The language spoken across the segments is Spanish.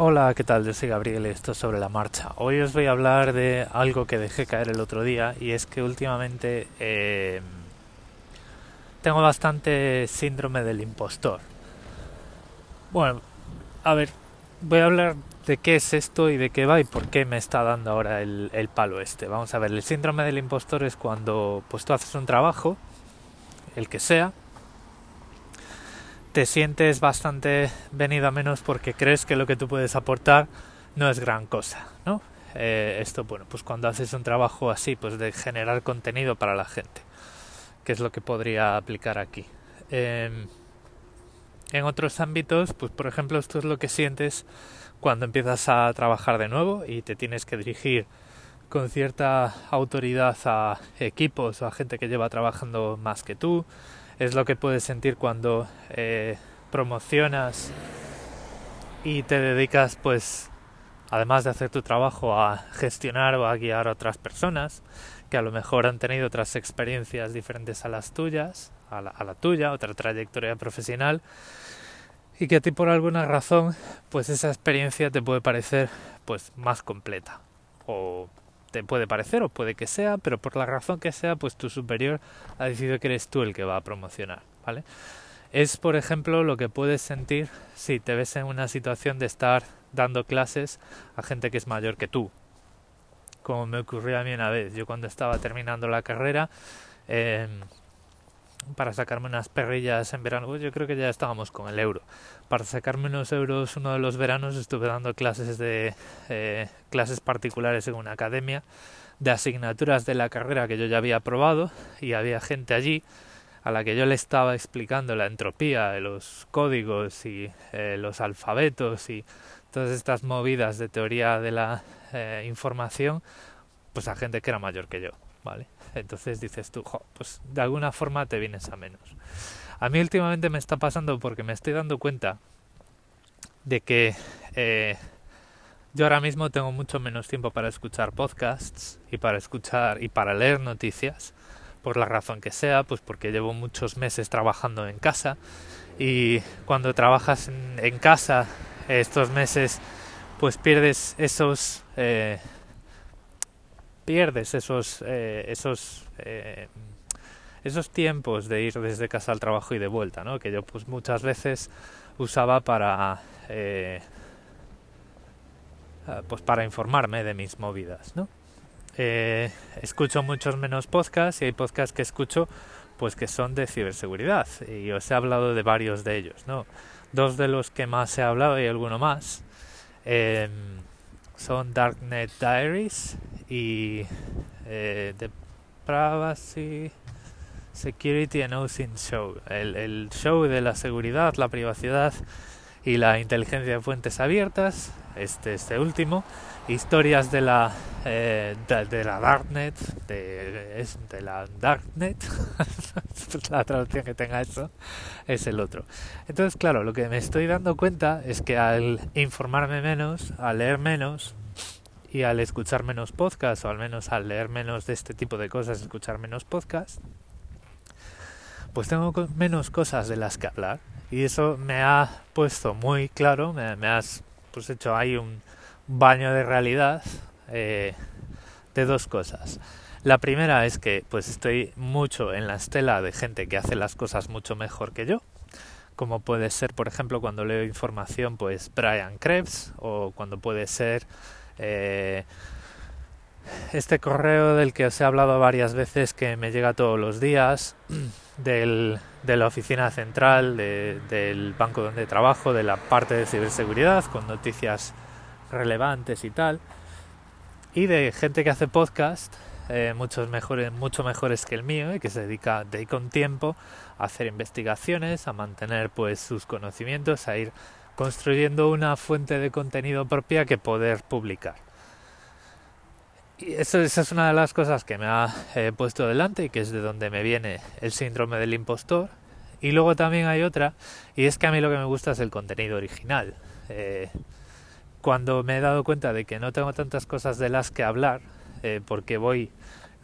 Hola, ¿qué tal? Yo soy Gabriel y esto es sobre la marcha. Hoy os voy a hablar de algo que dejé caer el otro día y es que últimamente eh, tengo bastante síndrome del impostor. Bueno, a ver, voy a hablar de qué es esto y de qué va y por qué me está dando ahora el, el palo este. Vamos a ver, el síndrome del impostor es cuando pues tú haces un trabajo, el que sea, te sientes bastante venido a menos porque crees que lo que tú puedes aportar no es gran cosa, ¿no? Eh, esto, bueno, pues cuando haces un trabajo así, pues de generar contenido para la gente, que es lo que podría aplicar aquí. Eh, en otros ámbitos, pues por ejemplo, esto es lo que sientes cuando empiezas a trabajar de nuevo y te tienes que dirigir con cierta autoridad a equipos o a gente que lleva trabajando más que tú, es lo que puedes sentir cuando eh, promocionas y te dedicas pues además de hacer tu trabajo a gestionar o a guiar a otras personas que a lo mejor han tenido otras experiencias diferentes a las tuyas, a la, a la tuya, otra trayectoria profesional y que a ti por alguna razón pues esa experiencia te puede parecer pues más completa o puede parecer o puede que sea, pero por la razón que sea, pues tu superior ha decidido que eres tú el que va a promocionar, ¿vale? Es, por ejemplo, lo que puedes sentir si te ves en una situación de estar dando clases a gente que es mayor que tú. Como me ocurrió a mí una vez. Yo cuando estaba terminando la carrera, eh, para sacarme unas perrillas en verano, pues yo creo que ya estábamos con el euro. Para sacarme unos euros uno de los veranos estuve dando clases de eh, clases particulares en una academia de asignaturas de la carrera que yo ya había aprobado y había gente allí a la que yo le estaba explicando la entropía, los códigos y eh, los alfabetos y todas estas movidas de teoría de la eh, información, pues a gente que era mayor que yo, Entonces dices tú, pues de alguna forma te vienes a menos. A mí últimamente me está pasando porque me estoy dando cuenta de que eh, yo ahora mismo tengo mucho menos tiempo para escuchar podcasts y para escuchar y para leer noticias, por la razón que sea, pues porque llevo muchos meses trabajando en casa y cuando trabajas en, en casa estos meses pues pierdes esos eh, pierdes esos eh, esos eh, esos tiempos de ir desde casa al trabajo y de vuelta, ¿no? Que yo pues muchas veces usaba para eh, pues para informarme de mis movidas, ¿no? Eh, escucho muchos menos podcasts y hay podcasts que escucho pues que son de ciberseguridad y os he hablado de varios de ellos, ¿no? Dos de los que más he hablado y alguno más eh, son Darknet Diaries y eh, The Privacy Security and Housing Show, el, el, show de la seguridad, la privacidad y la inteligencia de fuentes abiertas, este, este último, historias de la, eh, de, la Darknet, de, es de la Darknet, la traducción que tenga eso, es el otro. Entonces, claro, lo que me estoy dando cuenta es que al informarme menos, al leer menos, y al escuchar menos podcasts, o al menos al leer menos de este tipo de cosas, escuchar menos podcasts, pues tengo menos cosas de las que hablar. Y eso me ha puesto muy claro, me, me has pues hecho ahí un baño de realidad eh, de dos cosas. La primera es que pues estoy mucho en la estela de gente que hace las cosas mucho mejor que yo, como puede ser, por ejemplo, cuando leo información, pues Brian Krebs, o cuando puede ser eh, este correo del que os he hablado varias veces que me llega todos los días del, de la oficina central de, del banco donde trabajo, de la parte de ciberseguridad, con noticias relevantes y tal, y de gente que hace podcast, eh, muchos mejores, mucho mejores que el mío, y que se dedica, dedica un tiempo a hacer investigaciones, a mantener pues sus conocimientos, a ir construyendo una fuente de contenido propia que poder publicar. Y eso, esa es una de las cosas que me ha eh, puesto delante y que es de donde me viene el síndrome del impostor. Y luego también hay otra, y es que a mí lo que me gusta es el contenido original. Eh, cuando me he dado cuenta de que no tengo tantas cosas de las que hablar, eh, porque voy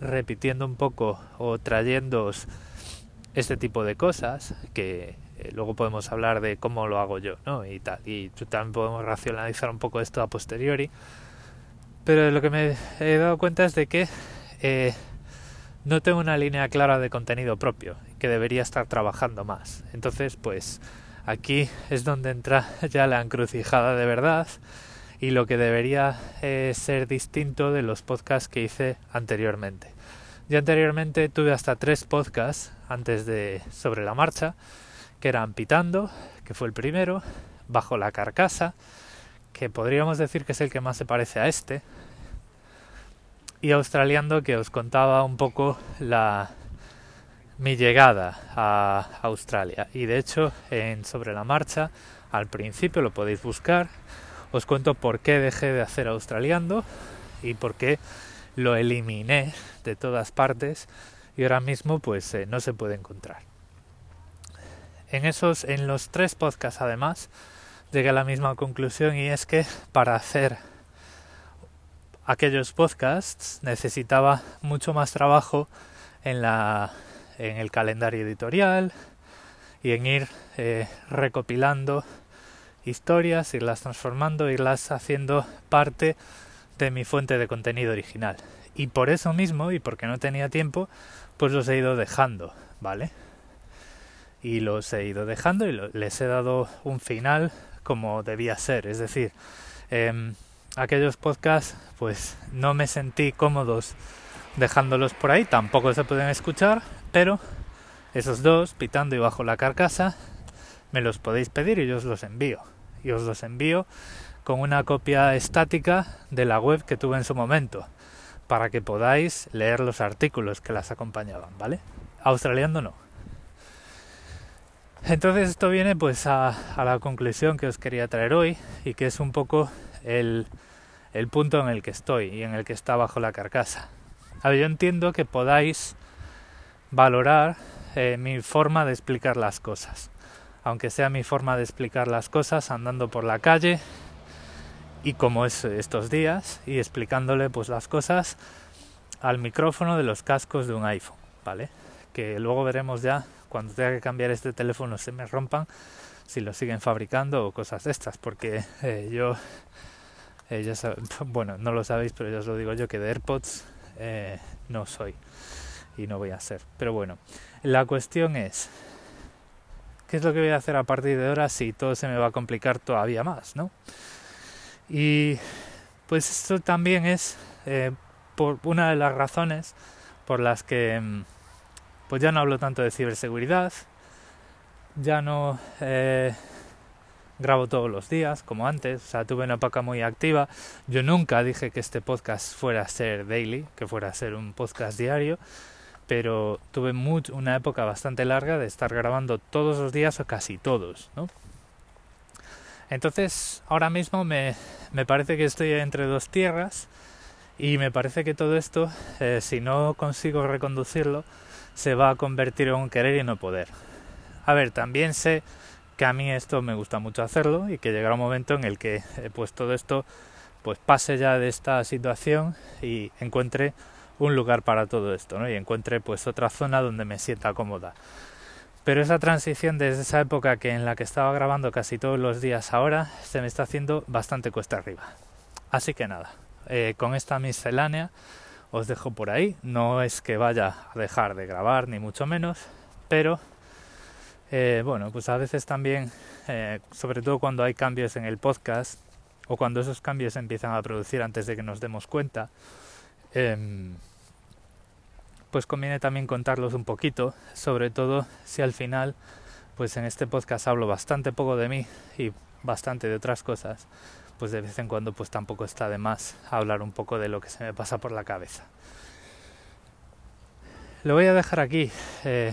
repitiendo un poco o trayendo este tipo de cosas, que Eh, luego podemos hablar de cómo lo hago yo, ¿no? Y tal. Y también podemos racionalizar un poco esto a posteriori. Pero lo que me he dado cuenta es de que eh, no tengo una línea clara de contenido propio, que debería estar trabajando más. Entonces, pues aquí es donde entra ya la encrucijada de verdad y lo que debería eh, ser distinto de los podcasts que hice anteriormente. Ya anteriormente tuve hasta tres podcasts antes de sobre la marcha, que eran Pitando, que fue el primero, Bajo la carcasa, que podríamos decir que es el que más se parece a este, y Australiando, que os contaba un poco mi llegada a Australia. Y de hecho, en Sobre la Marcha, al principio lo podéis buscar, os cuento por qué dejé de hacer Australiando y por qué lo eliminé de todas partes y ahora mismo pues eh, no se puede encontrar. En esos, en los tres podcasts además, llegué a la misma conclusión y es que para hacer aquellos podcasts necesitaba mucho más trabajo en la en el calendario editorial y en ir eh, recopilando historias, irlas transformando, irlas haciendo parte de mi fuente de contenido original. Y por eso mismo, y porque no tenía tiempo, pues los he ido dejando, ¿vale? Y los he ido dejando y les he dado un final como debía ser. Es decir, em, aquellos podcasts, pues no me sentí cómodos dejándolos por ahí, tampoco se pueden escuchar, pero esos dos, pitando y bajo la carcasa, me los podéis pedir y yo os los envío. Y os los envío con una copia estática de la web que tuve en su momento, para que podáis leer los artículos que las acompañaban, ¿vale? Australiando no. Entonces esto viene pues a, a, la conclusión que os quería traer hoy y que es un poco el, el punto en el que estoy y en el que está bajo la carcasa. A ver, yo entiendo que podáis valorar eh, mi forma de explicar las cosas, aunque sea mi forma de explicar las cosas andando por la calle, y como es estos días y explicándole pues las cosas al micrófono de los cascos de un iPhone, ¿vale? Que luego veremos ya cuando tenga que cambiar este teléfono se me rompan si lo siguen fabricando o cosas de estas, porque eh, yo eh, ya bueno, no lo sabéis, pero ya os lo digo yo que de AirPods eh, no soy y no voy a ser. Pero bueno, la cuestión es ¿qué es lo que voy a hacer a partir de ahora si todo se me va a complicar todavía más, ¿no? Y pues esto también es eh, por una de las razones por las que mm, pues ya no hablo tanto de ciberseguridad, ya no eh, grabo todos los días como antes, o sea, tuve una época muy activa. Yo nunca dije que este podcast fuera a ser daily, que fuera a ser un podcast diario, pero tuve una época bastante larga de estar grabando todos los días o casi todos, ¿no? Entonces, ahora mismo me, me parece que estoy entre dos tierras y me parece que todo esto, eh, si no consigo reconducirlo, se va a convertir en un querer y no poder. A ver, también sé que a mí esto me gusta mucho hacerlo y que llegará un momento en el que eh, pues todo esto pues pase ya de esta situación y encuentre un lugar para todo esto, ¿no? Y encuentre pues otra zona donde me sienta cómoda. Pero esa transición desde esa época que en la que estaba grabando casi todos los días ahora se me está haciendo bastante cuesta arriba. Así que nada, eh, con esta miscelánea os dejo por ahí. No es que vaya a dejar de grabar ni mucho menos, pero eh, bueno, pues a veces también, eh, sobre todo cuando hay cambios en el podcast o cuando esos cambios empiezan a producir antes de que nos demos cuenta, em, pues conviene también contarlos un poquito, sobre todo si al final, pues en este podcast hablo bastante poco de mí y bastante de otras cosas, pues de vez en cuando pues tampoco está de más hablar un poco de lo que se me pasa por la cabeza. Lo voy a dejar aquí, eh,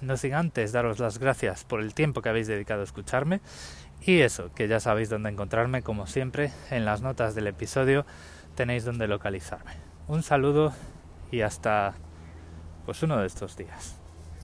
no sin antes daros las gracias por el tiempo que habéis dedicado a escucharme y eso, que ya sabéis dónde encontrarme, como siempre, en las notas del episodio tenéis donde localizarme. Un saludo y hasta pues uno de estos días.